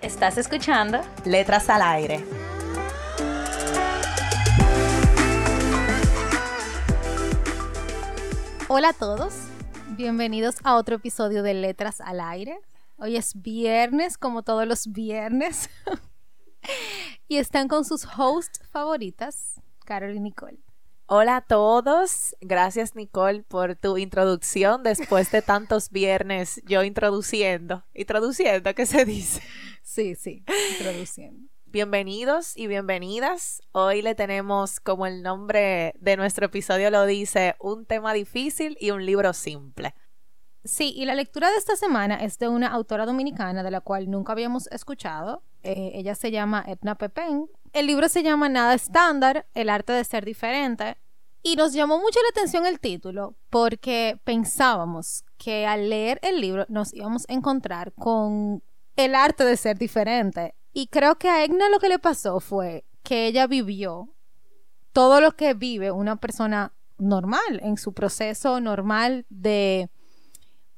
Estás escuchando Letras al Aire. Hola a todos, bienvenidos a otro episodio de Letras al Aire. Hoy es viernes, como todos los viernes, y están con sus hosts favoritas, Carol y Nicole. Hola a todos, gracias Nicole por tu introducción después de tantos viernes yo introduciendo, introduciendo, ¿qué se dice? Sí, sí, introduciendo. Bienvenidos y bienvenidas. Hoy le tenemos, como el nombre de nuestro episodio lo dice, un tema difícil y un libro simple. Sí, y la lectura de esta semana es de una autora dominicana de la cual nunca habíamos escuchado. Eh, ella se llama Edna Pepén. El libro se llama Nada Estándar, el arte de ser diferente. Y nos llamó mucho la atención el título porque pensábamos que al leer el libro nos íbamos a encontrar con el arte de ser diferente y creo que a Egna lo que le pasó fue que ella vivió todo lo que vive una persona normal, en su proceso normal de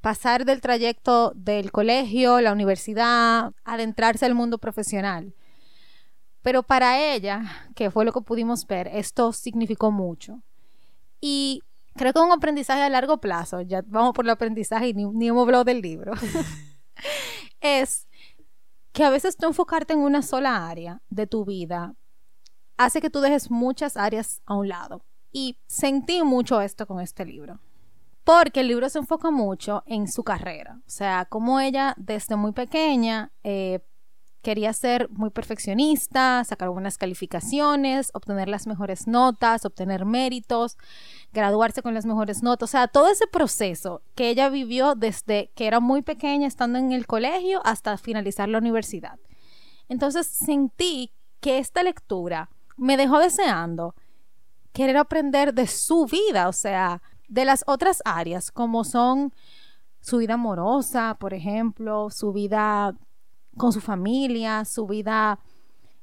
pasar del trayecto del colegio, la universidad, adentrarse al mundo profesional. Pero para ella, que fue lo que pudimos ver, esto significó mucho. Y creo que un aprendizaje a largo plazo, ya vamos por el aprendizaje y ni, ni hemos hablado del libro, es que a veces tú enfocarte en una sola área de tu vida hace que tú dejes muchas áreas a un lado. Y sentí mucho esto con este libro. Porque el libro se enfoca mucho en su carrera. O sea, como ella desde muy pequeña eh, quería ser muy perfeccionista, sacar buenas calificaciones, obtener las mejores notas, obtener méritos, graduarse con las mejores notas, o sea, todo ese proceso que ella vivió desde que era muy pequeña, estando en el colegio, hasta finalizar la universidad. Entonces sentí que esta lectura me dejó deseando querer aprender de su vida, o sea, de las otras áreas, como son su vida amorosa, por ejemplo, su vida con su familia, su vida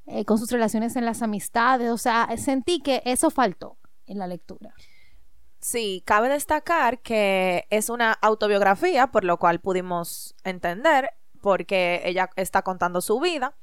eh, con sus relaciones en las amistades. O sea, sentí que eso faltó en la lectura. Sí, cabe destacar que es una autobiografía, por lo cual pudimos entender, porque ella está contando su vida.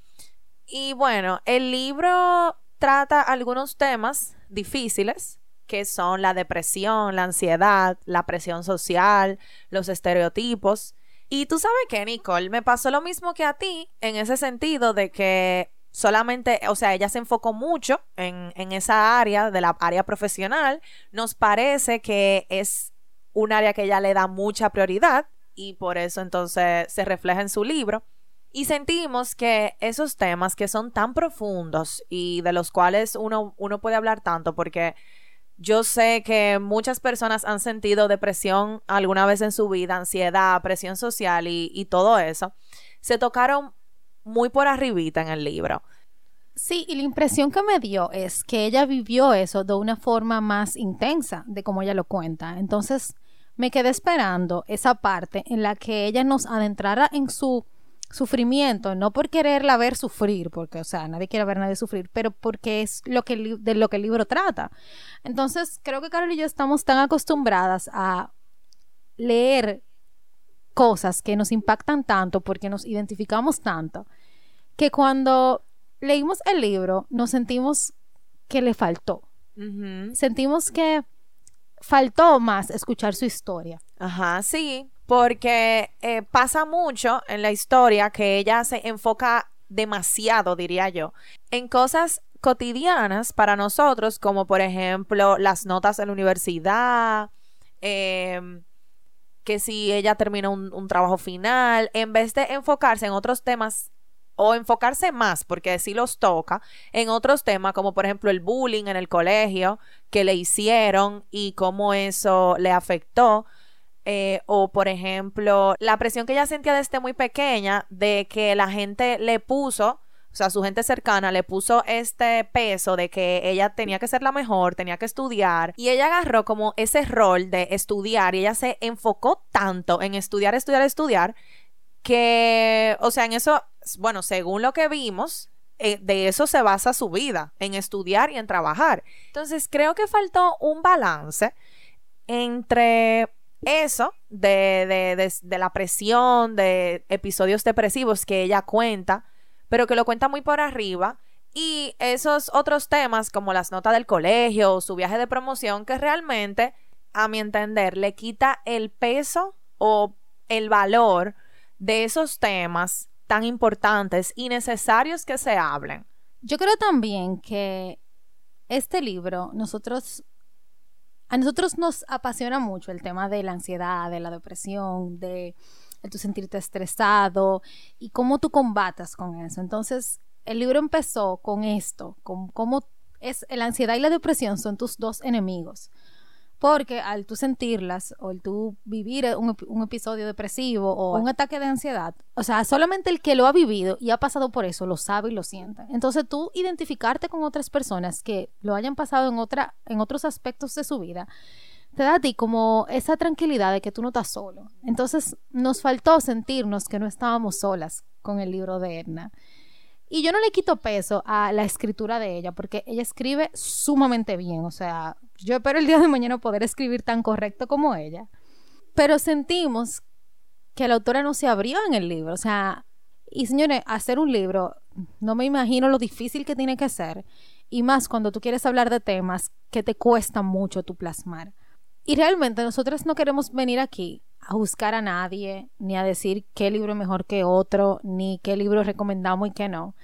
Y bueno, el libro trata algunos temas difíciles, que son la depresión, la ansiedad, la presión social, los estereotipos. Y tú sabes que, Nicole, me pasó lo mismo que a ti en ese sentido de que solamente, o sea, ella se enfocó mucho en, en esa área, de la área profesional. Nos parece que es un área que ella le da mucha prioridad y por eso entonces se refleja en su libro. Y sentimos que esos temas que son tan profundos y de los cuales uno, uno puede hablar tanto, porque yo sé que muchas personas han sentido depresión alguna vez en su vida, ansiedad, presión social y, todo eso. Se tocaron muy por arribita en el libro. Sí, y la impresión que me dio es que ella vivió eso de una forma más intensa de como ella lo cuenta. Entonces me quedé esperando esa parte en la que ella nos adentrara en su sufrimiento, no por quererla ver sufrir, porque, o sea, nadie quiere ver a nadie sufrir, pero porque es lo que de lo que el libro trata. Entonces, creo que Carol y yo estamos tan acostumbradas a leer cosas que nos impactan tanto, porque nos identificamos tanto, que cuando leímos el libro nos sentimos que le faltó. Sentimos que faltó más escuchar su historia. Ajá, sí, porque eh, pasa mucho en la historia que ella se enfoca demasiado, diría yo, en cosas cotidianas para nosotros, como por ejemplo las notas en la universidad, em, que si ella termina un, un, trabajo final, en vez de enfocarse en otros temas o enfocarse más, porque sí los toca, en otros temas, como por ejemplo el bullying en el colegio que le hicieron y cómo eso le afectó eh, o por ejemplo, la presión que ella sentía desde muy pequeña de que la gente le puso, o sea, su gente cercana le puso este peso de que ella tenía que ser la mejor, tenía que estudiar, y ella agarró como ese rol de estudiar y ella se enfocó tanto en estudiar, estudiar, estudiar, que, o sea, en eso, bueno, según lo que vimos, eh, de eso se basa su vida, en estudiar y en trabajar. Entonces, creo que faltó un balance entre eso de, de, la presión, de episodios depresivos que ella cuenta, pero que lo cuenta muy por arriba, y esos otros temas como las notas del colegio o su viaje de promoción que realmente, a mi entender, le quita el peso o el valor de esos temas tan importantes y necesarios que se hablen. Yo creo también que este libro nosotros a nosotros nos apasiona mucho el tema de la ansiedad, de la depresión, de, tu sentirte estresado y cómo tú combatas con eso. Entonces, el libro empezó con esto, con cómo es la ansiedad y la depresión son tus dos enemigos. Porque al tú sentirlas o al tú vivir un, episodio depresivo o un ataque de ansiedad, o sea, solamente el que lo ha vivido y ha pasado por eso lo sabe y lo siente. Entonces tú identificarte con otras personas que lo hayan pasado en, otra, en otros aspectos de su vida, te da a ti como esa tranquilidad de que tú no estás solo. Entonces nos faltó sentirnos que no estábamos solas con el libro de Edna. Y yo no le quito peso a la escritura de ella, porque ella escribe sumamente bien. O sea, yo espero el día de mañana poder escribir tan correcto como ella. Pero sentimos que la autora no se abrió en el libro. O sea, y señores, hacer un libro, no me imagino lo difícil que tiene que ser. Y más cuando tú quieres hablar de temas que te cuesta mucho tu plasmar. Y realmente nosotros no queremos venir aquí a buscar a nadie, ni a decir qué libro es mejor que otro, ni qué libro recomendamos y qué no.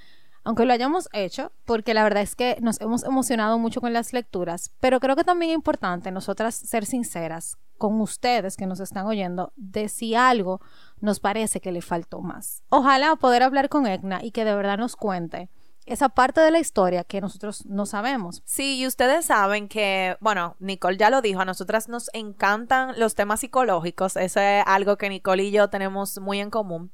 Aunque lo hayamos hecho, porque la verdad es que nos hemos emocionado mucho con las lecturas, pero creo que también es importante nosotras ser sinceras con ustedes que nos están oyendo de si algo nos parece que le faltó más. Ojalá poder hablar con Egna y que de verdad nos cuente esa parte de la historia que nosotros no sabemos. Sí, y ustedes saben que, bueno, Nicole ya lo dijo, a nosotras nos encantan los temas psicológicos, eso es algo que Nicole y yo tenemos muy en común.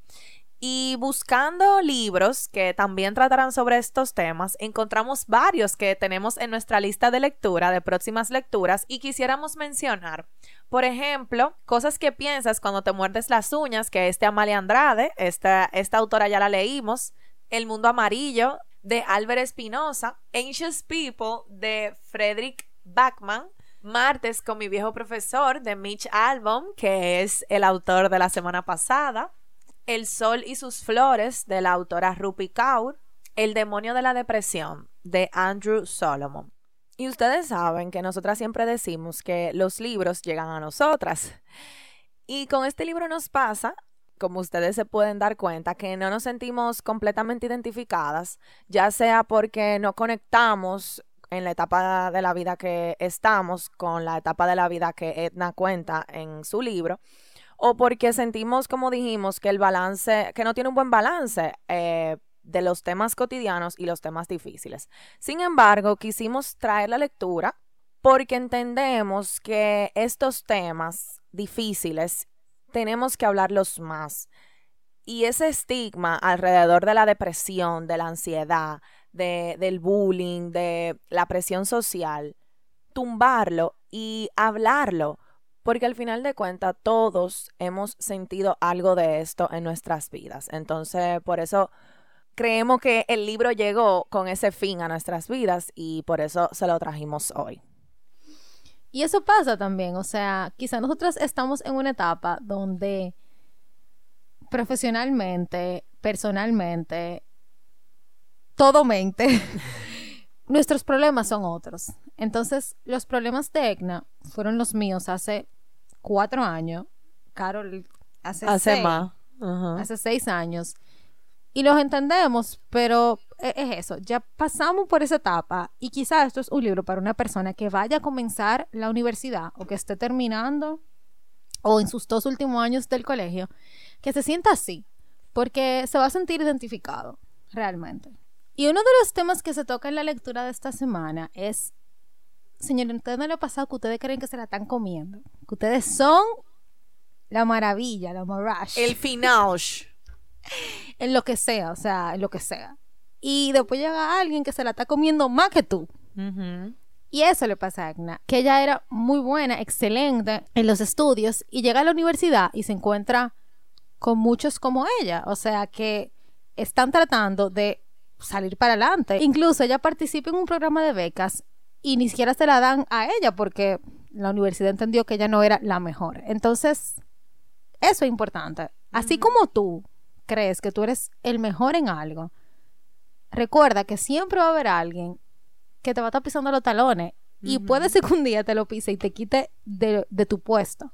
Y buscando libros que también tratarán sobre estos temas, encontramos varios que tenemos en nuestra lista de lectura, de próximas lecturas, y quisiéramos mencionar. Por ejemplo, Cosas que piensas cuando te muerdes las uñas, que es de Amalia Andrade, esta, esta autora ya la leímos. El mundo amarillo, de Álvaro Espinosa, Anxious People de Frederick Backman, Martes con mi viejo profesor de Mitch Albom, que es el autor de la semana pasada, El sol y sus flores de la autora Rupi Kaur, El demonio de la depresión de Andrew Solomon. Y ustedes saben que nosotras siempre decimos que los libros llegan a nosotras. Y con este libro nos pasa como ustedes se pueden dar cuenta, que no nos sentimos completamente identificadas, ya sea porque no conectamos en la etapa de la vida que estamos con la etapa de la vida que Edna cuenta en su libro, o porque sentimos, como dijimos, que el balance, que no tiene un buen balance eh, de los temas cotidianos y los temas difíciles. Sin embargo, quisimos traer la lectura porque entendemos que estos temas difíciles tenemos que hablarlos más. Y ese estigma alrededor de la depresión, de la ansiedad, de, del bullying, de la presión social, tumbarlo y hablarlo, porque al final de cuentas todos hemos sentido algo de esto en nuestras vidas. Entonces, por eso creemos que el libro llegó con ese fin a nuestras vidas y por eso se lo trajimos hoy. Y eso pasa también, o sea, quizá nosotras estamos en una etapa donde profesionalmente, personalmente, todo mente, nuestros problemas son otros. Entonces, los problemas de EGNA fueron los míos hace cuatro años. Carol, hace, hace más. Hace seis años. Y los entendemos, pero e, es eso, ya pasamos por esa etapa y quizás esto es un libro para una persona que vaya a comenzar la universidad o que esté terminando o en sus dos últimos años del colegio, que se sienta así, porque se va a sentir identificado realmente. Y uno de los temas que se toca en la lectura de esta semana es, señores, ¿ustedes no le ha pasado que ustedes creen que se la están comiendo? Que ustedes son la maravilla, la mirage. El final. en lo que sea, o sea, en lo que sea. Y después llega alguien que se la está comiendo más que tú. Y eso le pasa a Agna, que ella era muy buena, excelente en los estudios y llega a la universidad y se encuentra con muchos como ella, o sea, que están tratando de salir para adelante. Incluso ella participa en un programa de becas y ni siquiera se la dan a ella porque la universidad entendió que ella no era la mejor. Entonces, eso es importante. Así como tú crees que tú eres el mejor en algo, recuerda que siempre va a haber alguien que te va a estar pisando los talones y puede ser que un día te lo pise y te quite de, tu puesto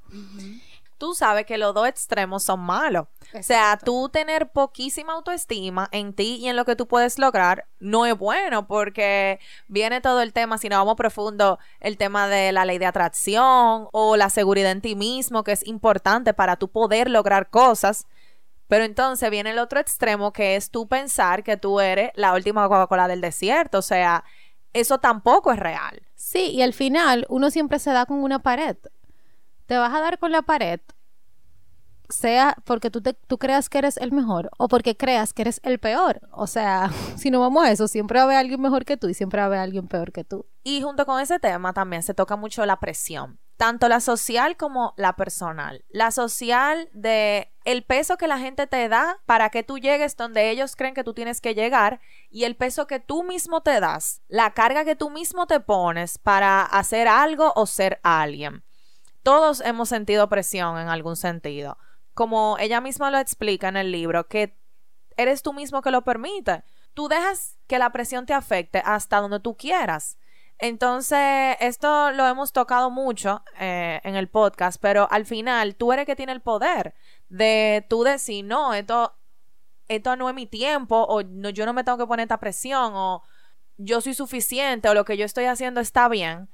tú sabes que los dos extremos son malos. O sea, tú tener poquísima autoestima en ti y en lo que tú puedes lograr no es bueno porque viene todo el tema, si no vamos profundo, el tema de la ley de atracción o la seguridad en ti mismo, que es importante para tú poder lograr cosas. Pero entonces viene el otro extremo que es tú pensar que tú eres la última Coca-Cola del desierto. O sea, eso tampoco es real. Sí, y al final uno siempre se da con una pared te vas a dar con la pared, sea porque tú, te, tú creas que eres el mejor o porque creas que eres el peor. O sea, si no vamos a eso, siempre va a haber alguien mejor que tú y siempre va a haber alguien peor que tú. Y junto con ese tema también se toca mucho la presión, tanto la social como la personal. La social de el peso que la gente te da para que tú llegues donde ellos creen que tú tienes que llegar y el peso que tú mismo te das, la carga que tú mismo te pones para hacer algo o ser alguien todos hemos sentido presión en algún sentido. Como ella misma lo explica en el libro, que eres tú mismo que lo permite. Tú dejas que la presión te afecte hasta donde tú quieras. Entonces, esto lo hemos tocado mucho eh, en el podcast, pero al final tú eres que tiene el poder de tú decir, no, esto, esto no es mi tiempo, o no, yo no me tengo que poner esta presión, o yo soy suficiente, o lo que yo estoy haciendo está bien,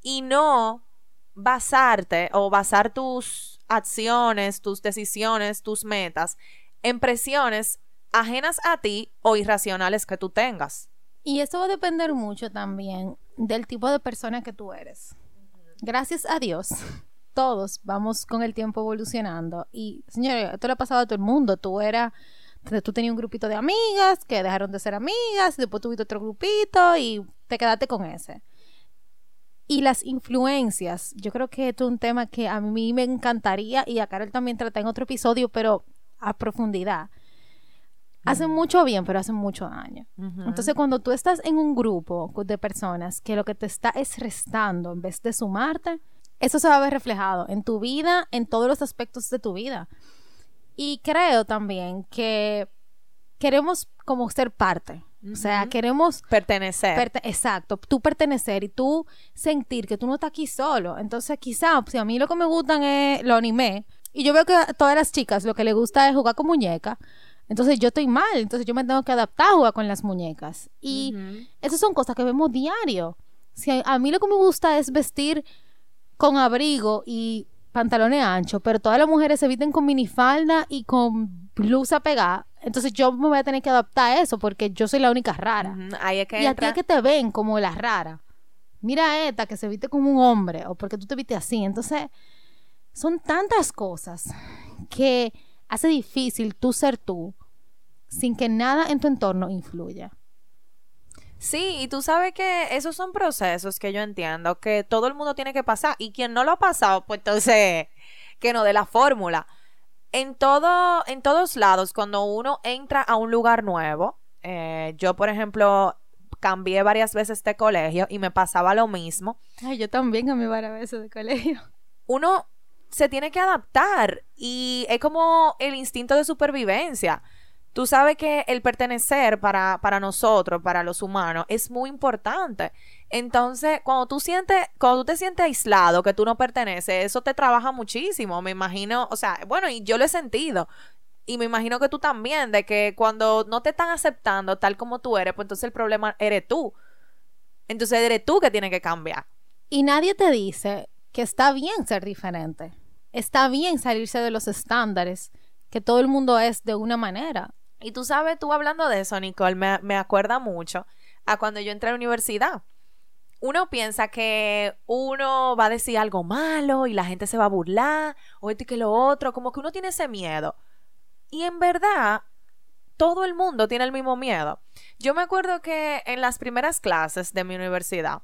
y no basarte o basar tus acciones, tus decisiones, tus metas en presiones ajenas a ti o irracionales que tú tengas. Y eso va a depender mucho también del tipo de persona que tú eres. Gracias a Dios, todos vamos con el tiempo evolucionando. Y, señores, esto le ha pasado a todo el mundo. Tú eras, tú tenías un grupito de amigas que dejaron de ser amigas, después tuviste otro grupito y te quedaste con ese. Y las influencias, yo creo que esto es un tema que a mí me encantaría y a Carol también trata en otro episodio, pero a profundidad. Hacen mucho bien, pero hacen mucho daño. Entonces, cuando tú estás en un grupo de personas que lo que te está es restando en vez de sumarte, eso se va a ver reflejado en tu vida, en todos los aspectos de tu vida. Y creo también que queremos como ser parte. O sea, queremos pertenecer. exacto, tú pertenecer y tú sentir que tú no estás aquí solo. Entonces, quizá, si a mí lo que me gustan es lo anime, y yo veo que a todas las chicas lo que les gusta es jugar con muñecas, entonces yo estoy mal, entonces yo me tengo que adaptar a jugar con las muñecas. Y esas son cosas que vemos diario. Si a, a mí lo que me gusta es vestir con abrigo y pantalones anchos, pero todas las mujeres se visten con minifalda y con blusa pegada. Entonces yo me voy a tener que adaptar a eso porque yo soy la única rara. que y a ti es que te ven como la rara. Mira esta que se viste como un hombre o porque tú te viste así. Entonces son tantas cosas que hace difícil tú ser tú sin que nada en tu entorno influya. Sí, y tú sabes que esos son procesos que yo entiendo que todo el mundo tiene que pasar y quien no lo ha pasado, pues entonces que no de la fórmula. En todo, en todos lados, cuando uno entra a un lugar nuevo, eh, yo por ejemplo cambié varias veces de colegio y me pasaba lo mismo. Ay, yo también cambié varias veces de colegio. Uno se tiene que adaptar y es como el instinto de supervivencia. Tú sabes que el pertenecer para, para nosotros, para los humanos, es muy importante. Entonces, cuando tú sientes, cuando tú te sientes aislado, que tú no perteneces, eso te trabaja muchísimo. Me imagino, o sea, bueno, y yo lo he sentido. Y me imagino que tú también, de que cuando no te están aceptando tal como tú eres, pues entonces el problema eres tú. Entonces eres tú que tienes que cambiar. Y nadie te dice que está bien ser diferente. Está bien salirse de los estándares, que todo el mundo es de una manera. Y tú sabes, tú hablando de eso, Nicole, me, me acuerda mucho a cuando yo entré a la universidad. uno piensa que uno va a decir algo malo y la gente se va a burlar, o esto y que lo otro, como que uno tiene ese miedo. Y en verdad, todo el mundo tiene el mismo miedo. Yo me acuerdo que en las primeras clases de mi universidad,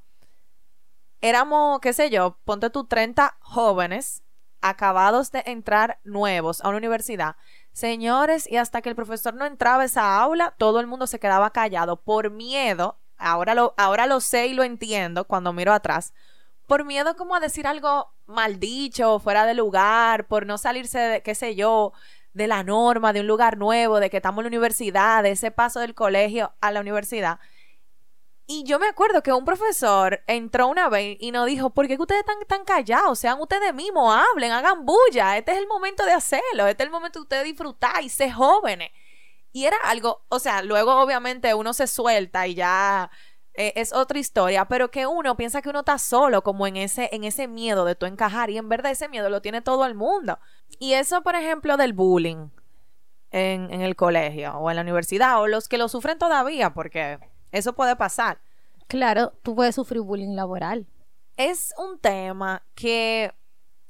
éramos, qué sé yo, ponte tú 30 jóvenes acabados de entrar nuevos a una universidad. Señores, y hasta que el profesor no entraba a esa aula, todo el mundo se quedaba callado por miedo. Ahora lo, ahora lo sé y lo entiendo cuando miro atrás. Por miedo como a decir algo mal dicho, fuera de lugar, por no salirse de, qué sé yo, de la norma, de un lugar nuevo, de que estamos en la universidad, de ese paso del colegio a la universidad. Y yo me acuerdo que un profesor entró una vez y nos dijo, ¿por qué ustedes están tan callados? Sean ustedes mismos, hablen, hagan bulla. Este es el momento de hacerlo. Este es el momento de ustedes disfrutar y ser jóvenes. Y era algo, o sea, luego obviamente uno se suelta y ya eh, es otra historia, pero que uno piensa que uno está solo como en ese, en ese miedo de tu encajar y en verdad ese miedo lo tiene todo el mundo. Y eso, por ejemplo, del bullying en el colegio o en la universidad o los que lo sufren todavía, porque eso puede pasar. Claro, tú puedes sufrir bullying laboral. Es un tema que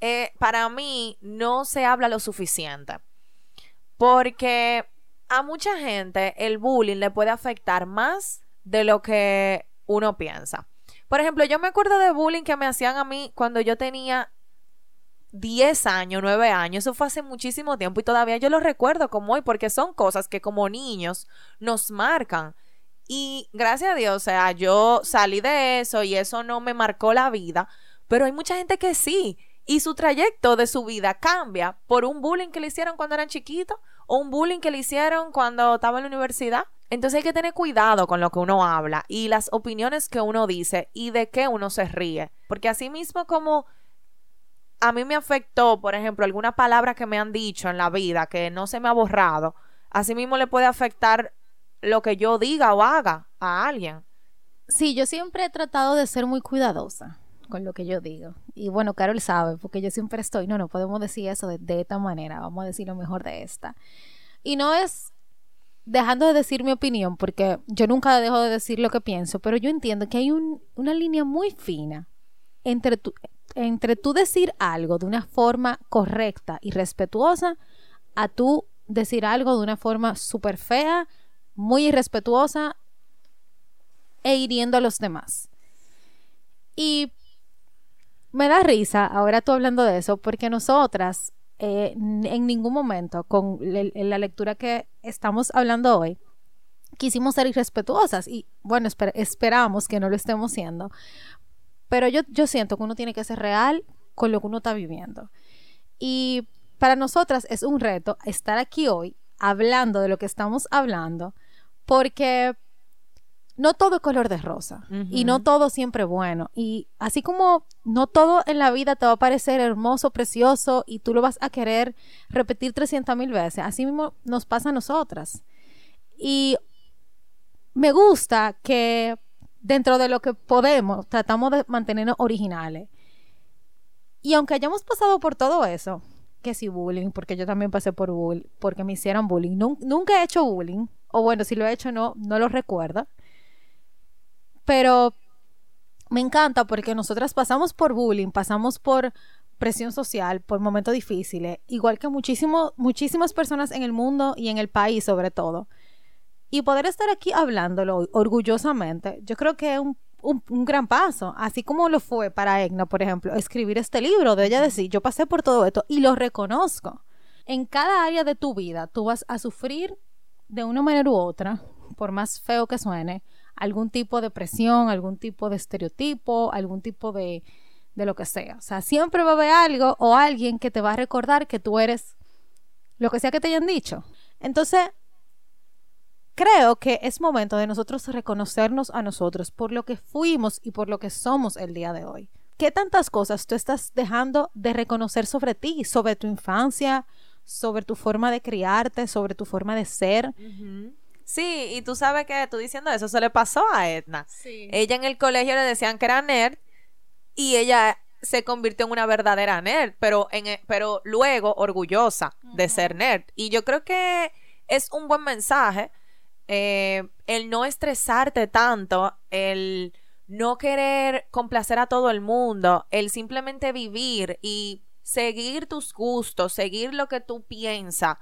eh, para mí no se habla lo suficiente. Porque a mucha gente el bullying le puede afectar más de lo que uno piensa. Por ejemplo, yo me acuerdo de bullying que me hacían a mí cuando yo tenía 10 años, 9 años, eso fue hace muchísimo tiempo y todavía yo lo recuerdo como hoy porque son cosas que como niños nos marcan. Y gracias a Dios, o sea, yo salí de eso y eso no me marcó la vida, pero hay mucha gente que sí. Y su trayecto de su vida cambia por un bullying que le hicieron cuando eran chiquitos o un bullying que le hicieron cuando estaba en la universidad. Entonces hay que tener cuidado con lo que uno habla y las opiniones que uno dice y de qué uno se ríe. Porque así mismo como a mí me afectó, por ejemplo, alguna palabra que me han dicho en la vida que no se me ha borrado, así mismo le puede afectar lo que yo diga o haga a alguien. Sí, yo siempre he tratado de ser muy cuidadosa con lo que yo digo. Y bueno, Carol sabe, porque yo siempre estoy, no, no podemos decir eso de, esta manera, vamos a decir lo mejor de esta. Y no es dejando de decir mi opinión, porque yo nunca dejo de decir lo que pienso, pero yo entiendo que hay una línea muy fina entre entre tú decir algo de una forma correcta y respetuosa a tú decir algo de una forma súper fea, muy irrespetuosa e hiriendo a los demás. Y me da risa ahora tú hablando de eso, porque nosotras eh, en ningún momento con la lectura que estamos hablando hoy quisimos ser irrespetuosas y bueno, esperamos que no lo estemos siendo. Pero yo, yo siento que uno tiene que ser real con lo que uno está viviendo. Y para nosotras es un reto estar aquí hoy hablando de lo que estamos hablando porque no todo es color de rosa y no todo siempre bueno. Y así como no todo en la vida te va a parecer hermoso, precioso y tú lo vas a querer repetir 300 mil veces, así mismo nos pasa a nosotras. Y me gusta que dentro de lo que podemos tratamos de mantenernos originales. Y aunque hayamos pasado por todo eso, que si bullying, porque yo también pasé por bullying, porque me hicieron bullying, nunca he hecho bullying o bueno, si lo he hecho no, no lo recuerdo. Pero me encanta porque nosotras pasamos por bullying, pasamos por presión social, por momentos difíciles, igual que muchísimo, muchísimas personas en el mundo y en el país sobre todo. Y poder estar aquí hablándolo orgullosamente, yo creo que es un, un, gran paso, así como lo fue para Egna, por ejemplo, escribir este libro, de ella decir, yo pasé por todo esto y lo reconozco. En cada área de tu vida tú vas a sufrir de una manera u otra, por más feo que suene, algún tipo de presión, algún tipo de estereotipo, algún tipo de, de lo que sea. O sea, siempre va a haber algo o alguien que te va a recordar que tú eres lo que sea que te hayan dicho. Entonces, creo que es momento de nosotros reconocernos a nosotros por lo que fuimos y por lo que somos el día de hoy. ¿Qué tantas cosas tú estás dejando de reconocer sobre ti, sobre tu infancia, sobre tu forma de criarte, sobre tu forma de ser. Sí, y tú sabes que tú diciendo eso, se le pasó a Edna. Ella en el colegio le decían que era nerd y ella se convirtió en una verdadera nerd, pero, en, e, pero luego orgullosa de ser nerd. Y yo creo que es un buen mensaje eh, el no estresarte tanto, el no querer complacer a todo el mundo, el simplemente vivir y seguir tus gustos, seguir lo que tú piensas,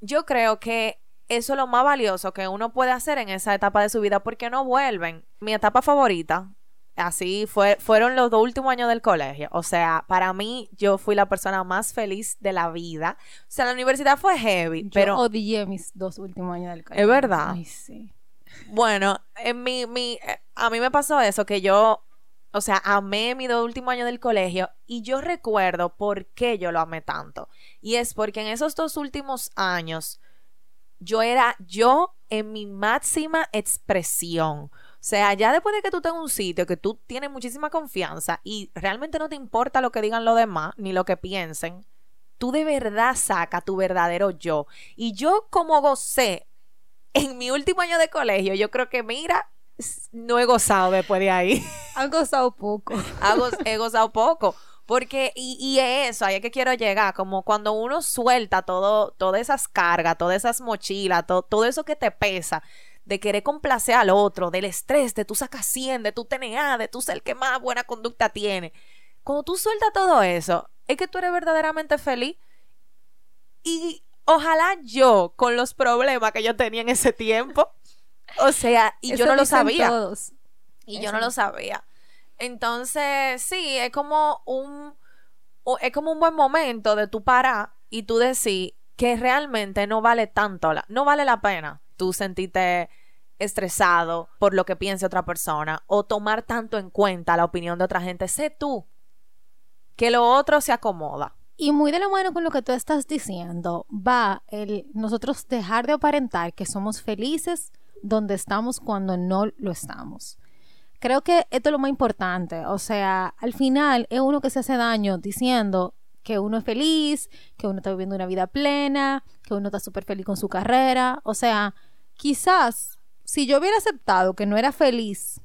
yo creo que eso es lo más valioso que uno puede hacer en esa etapa de su vida porque no vuelven. Mi etapa favorita, así fue, fueron los dos últimos años del colegio. O sea, para mí yo fui la persona más feliz de la vida. O sea, la universidad fue heavy, Yo pero odié mis dos últimos años del colegio. Es verdad. Ay, sí. bueno, en mi, mi, eh, a mí me pasó eso, que yo, o sea, amé mis dos últimos años del colegio y yo recuerdo por qué yo lo amé tanto. Y es porque en esos dos últimos años yo era yo en mi máxima expresión. O sea, ya después de que tú tengas un sitio que tú tienes muchísima confianza y realmente no te importa lo que digan los demás ni lo que piensen, tú de verdad saca tu verdadero yo. Y yo como gocé en mi último año de colegio, yo creo que, mira, no he gozado después de ahí. Han gozado poco. He gozado poco. Porque, y, y es eso, ahí es que quiero llegar, como cuando uno suelta todo, todas esas cargas, todas esas mochilas, to- todo eso que te pesa, de querer complacer al otro, del estrés, de tú sacas 100, de tu TNA, de tú ser el que más buena conducta tiene. Cuando tú sueltas todo eso, es que tú eres verdaderamente feliz. Y ojalá yo, con los problemas que yo tenía en ese tiempo, o sea, y yo no lo sabía. todos. Y Eso yo no lo sabía. Entonces, sí, es como un es como un buen momento de tú parar y tú decir que realmente no vale tanto, la, no vale la pena tú sentirte estresado por lo que piense otra persona o tomar tanto en cuenta la opinión de otra gente. Sé tú que lo otro se acomoda. Y muy de la mano con lo que tú estás diciendo, va el nosotros dejar de aparentar que somos felices donde estamos cuando no lo estamos. Creo que esto es lo más importante. O sea, al final es uno que se hace daño diciendo que uno es feliz, que uno está viviendo una vida plena, que uno está súper feliz con su carrera. O sea, quizás si yo hubiera aceptado que no era feliz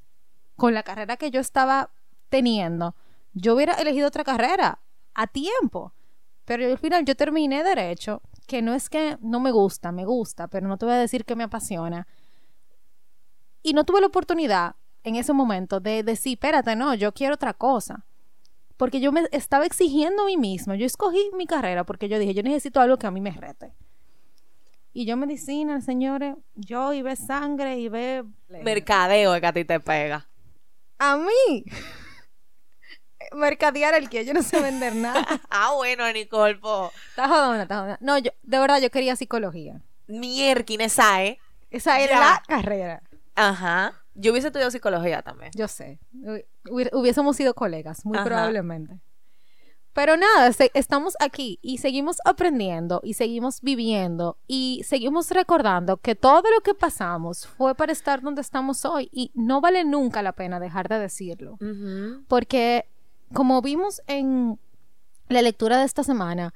con la carrera que yo estaba teniendo, yo hubiera elegido otra carrera a tiempo. Pero al final yo terminé derecho, que no es que no me gusta, me gusta, pero no te voy a decir que me apasiona. Y no tuve la oportunidad en ese momento de decir, espérate, no, yo quiero otra cosa. Porque yo me estaba exigiendo a mí misma. Yo escogí mi carrera porque yo dije, yo necesito algo que a mí me rete. Y yo medicina, señores, yo y ve sangre y ve... Mercadeo es que a ti te pega. A mí. Mercadear el que yo no sé vender nada. ah, bueno, Nicole, po. Está jodona, está jodona. No, yo, de verdad, yo quería psicología. Mierkin, esa, ¿eh? Esa era Ya. la carrera. Ajá. Yo hubiese estudiado psicología también. Yo sé. Hubi- hubi- Hubiésemos sido colegas, muy Ajá. probablemente. Pero nada, estamos aquí y seguimos aprendiendo y seguimos viviendo y seguimos recordando que todo lo que pasamos fue para estar donde estamos hoy y no vale nunca la pena dejar de decirlo. Ujú. Porque como vimos en la lectura de esta semana,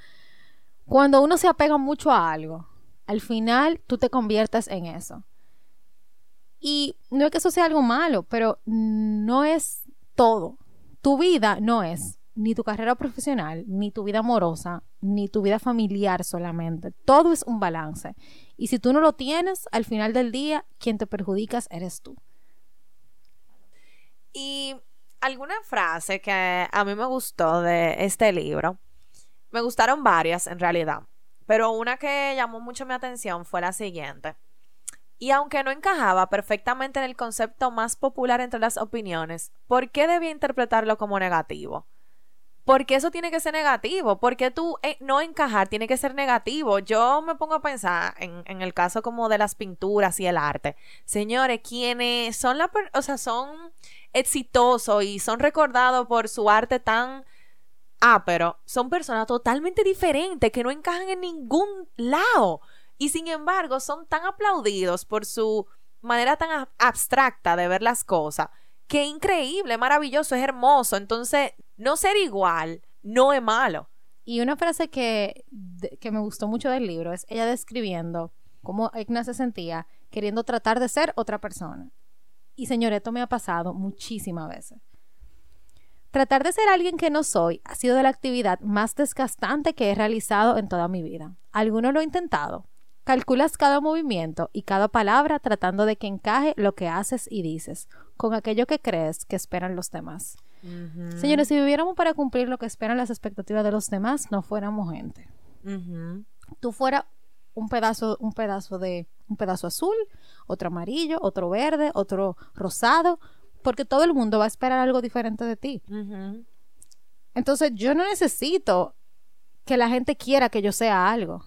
cuando uno se apega mucho a algo, al final tú te conviertes en eso. Y no es que eso sea algo malo, pero no es todo. Tu vida no es ni tu carrera profesional, ni tu vida amorosa, ni tu vida familiar solamente. Todo es un balance. Y si tú no lo tienes, al final del día, quien te perjudicas eres tú. Y alguna frase que a mí me gustó de este libro, me gustaron varias en realidad, pero una que llamó mucho mi atención fue la siguiente. Y aunque no encajaba perfectamente en el concepto más popular entre las opiniones, ¿por qué debía interpretarlo como negativo? Porque eso tiene que ser negativo, porque tú eh, no encajar tiene que ser negativo. Yo me pongo a pensar en, en el caso como de las pinturas y el arte. Señores, quienes son la, o sea, son exitosos y son recordados por su arte tan ápero, son personas totalmente diferentes que no encajan en ningún lado. Y sin embargo, son tan aplaudidos por su manera tan ab- abstracta de ver las cosas, que increíble, maravilloso, es hermoso. Entonces, no ser igual no es malo. Y una frase que, que me gustó mucho del libro es ella describiendo cómo Egna se sentía queriendo tratar de ser otra persona. Y señor, esto me ha pasado muchísimas veces. Tratar de ser alguien que no soy ha sido la actividad más desgastante que he realizado en toda mi vida. ¿Alguno lo ha intentado? Calculas cada movimiento y cada palabra tratando de que encaje lo que haces y dices con aquello que crees que esperan los demás. Señores, si viviéramos para cumplir lo que esperan las expectativas de los demás, no fuéramos gente. Tú fuera un pedazo, un pedazo de, un pedazo azul, otro amarillo, otro verde, otro rosado, porque todo el mundo va a esperar algo diferente de ti. Entonces, yo no necesito que la gente quiera que yo sea algo.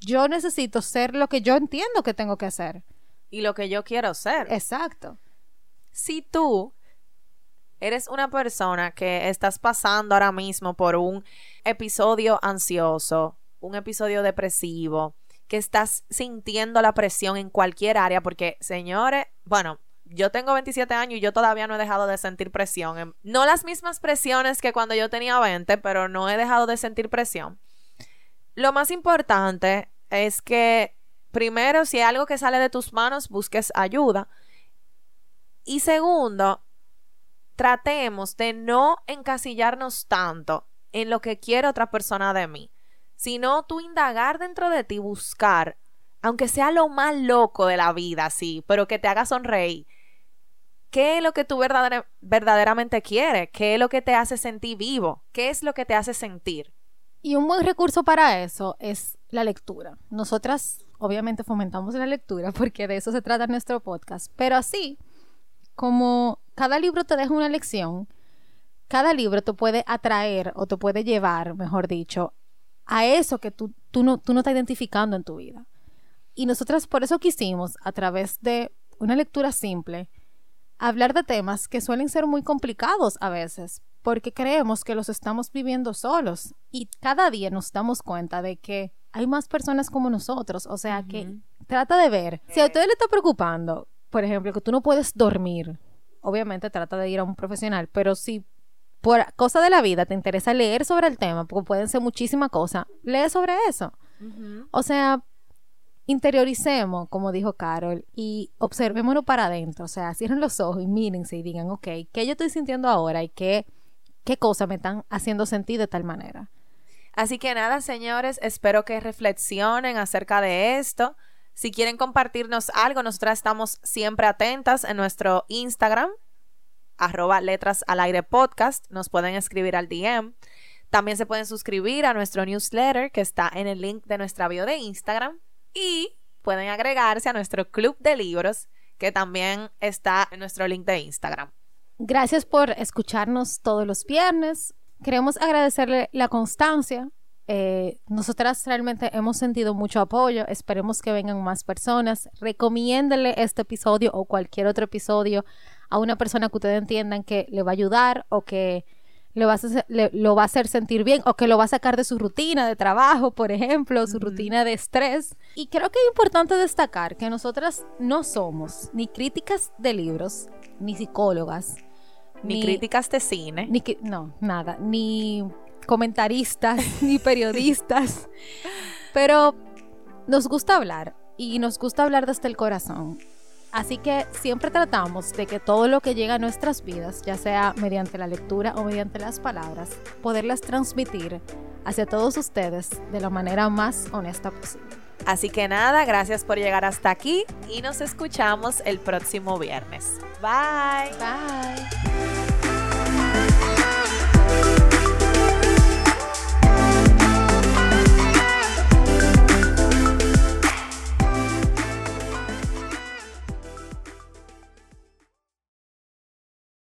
Yo necesito ser lo que yo entiendo que tengo que hacer. Y lo que yo quiero ser. Exacto. si tú eres una persona que estás pasando ahora mismo por un episodio ansioso, un episodio depresivo, que estás sintiendo la presión en cualquier área, porque señores, bueno, yo tengo 27 años y yo todavía no he dejado de sentir presión. No las mismas presiones que cuando yo tenía 20, pero no he dejado de sentir presión. Lo más importante es que, primero, si hay algo que sale de tus manos, busques ayuda. Y segundo, tratemos de no encasillarnos tanto en lo que quiere otra persona de mí, sino tú indagar dentro de ti, buscar, aunque sea lo más loco de la vida, sí, pero que te haga sonreír. ¿Qué es lo que tú verdadera- verdaderamente quieres? ¿Qué es lo que te hace sentir vivo? ¿Qué es lo que te hace sentir? Y un buen recurso para eso es la lectura. Nosotras, obviamente, fomentamos la lectura porque de eso se trata nuestro podcast. Pero así, como cada libro te deja una lección, cada libro te puede atraer o te puede llevar, mejor dicho, a eso que tú, tú, no, tú no estás identificando en tu vida. Y nosotras por eso quisimos, a través de una lectura simple, hablar de temas que suelen ser muy complicados a veces, porque creemos que los estamos viviendo solos y cada día nos damos cuenta de que hay más personas como nosotros, o sea que trata de ver, si a usted le está preocupando, por ejemplo, que tú no puedes dormir, obviamente trata de ir a un profesional, pero si por cosa de la vida te interesa leer sobre el tema, porque pueden ser muchísimas cosas, lee sobre eso. O sea, interioricemos, como dijo Carol, y observémonos para adentro. O sea, cierren los ojos y mírense y digan, ok, ¿qué yo estoy sintiendo ahora y qué, qué cosas me están haciendo sentir de tal manera? Así que nada, señores, espero que reflexionen acerca de esto. Si quieren compartirnos algo, nosotras estamos siempre atentas en nuestro Instagram, arroba letras al aire podcast. Nos pueden escribir al DM. También se pueden suscribir a nuestro newsletter que está en el link de nuestra bio de Instagram. Y pueden agregarse a nuestro club de libros que también está en nuestro link de Instagram. Gracias por escucharnos todos los viernes. Queremos agradecerle la constancia. Eh, nosotras realmente hemos sentido mucho apoyo. Esperemos que vengan más personas. Recomiéndenle este episodio o cualquier otro episodio a una persona que ustedes entiendan que le va a ayudar o que le va a hacer, le- lo va a hacer sentir bien o que lo va a sacar de su rutina de trabajo, por ejemplo, su rutina de estrés. Y creo que es importante destacar que nosotras no somos ni críticas de libros, ni psicólogas, Ni, críticas de cine. ni que- no, nada, ni comentaristas, ni periodistas. Pero nos gusta hablar y nos gusta hablar desde el corazón. Así que siempre tratamos de que todo lo que llega a nuestras vidas, ya sea mediante la lectura o mediante las palabras, poderlas transmitir hacia todos ustedes de la manera más honesta posible. Así que nada, gracias por llegar hasta aquí y nos escuchamos el próximo viernes. Bye. Bye.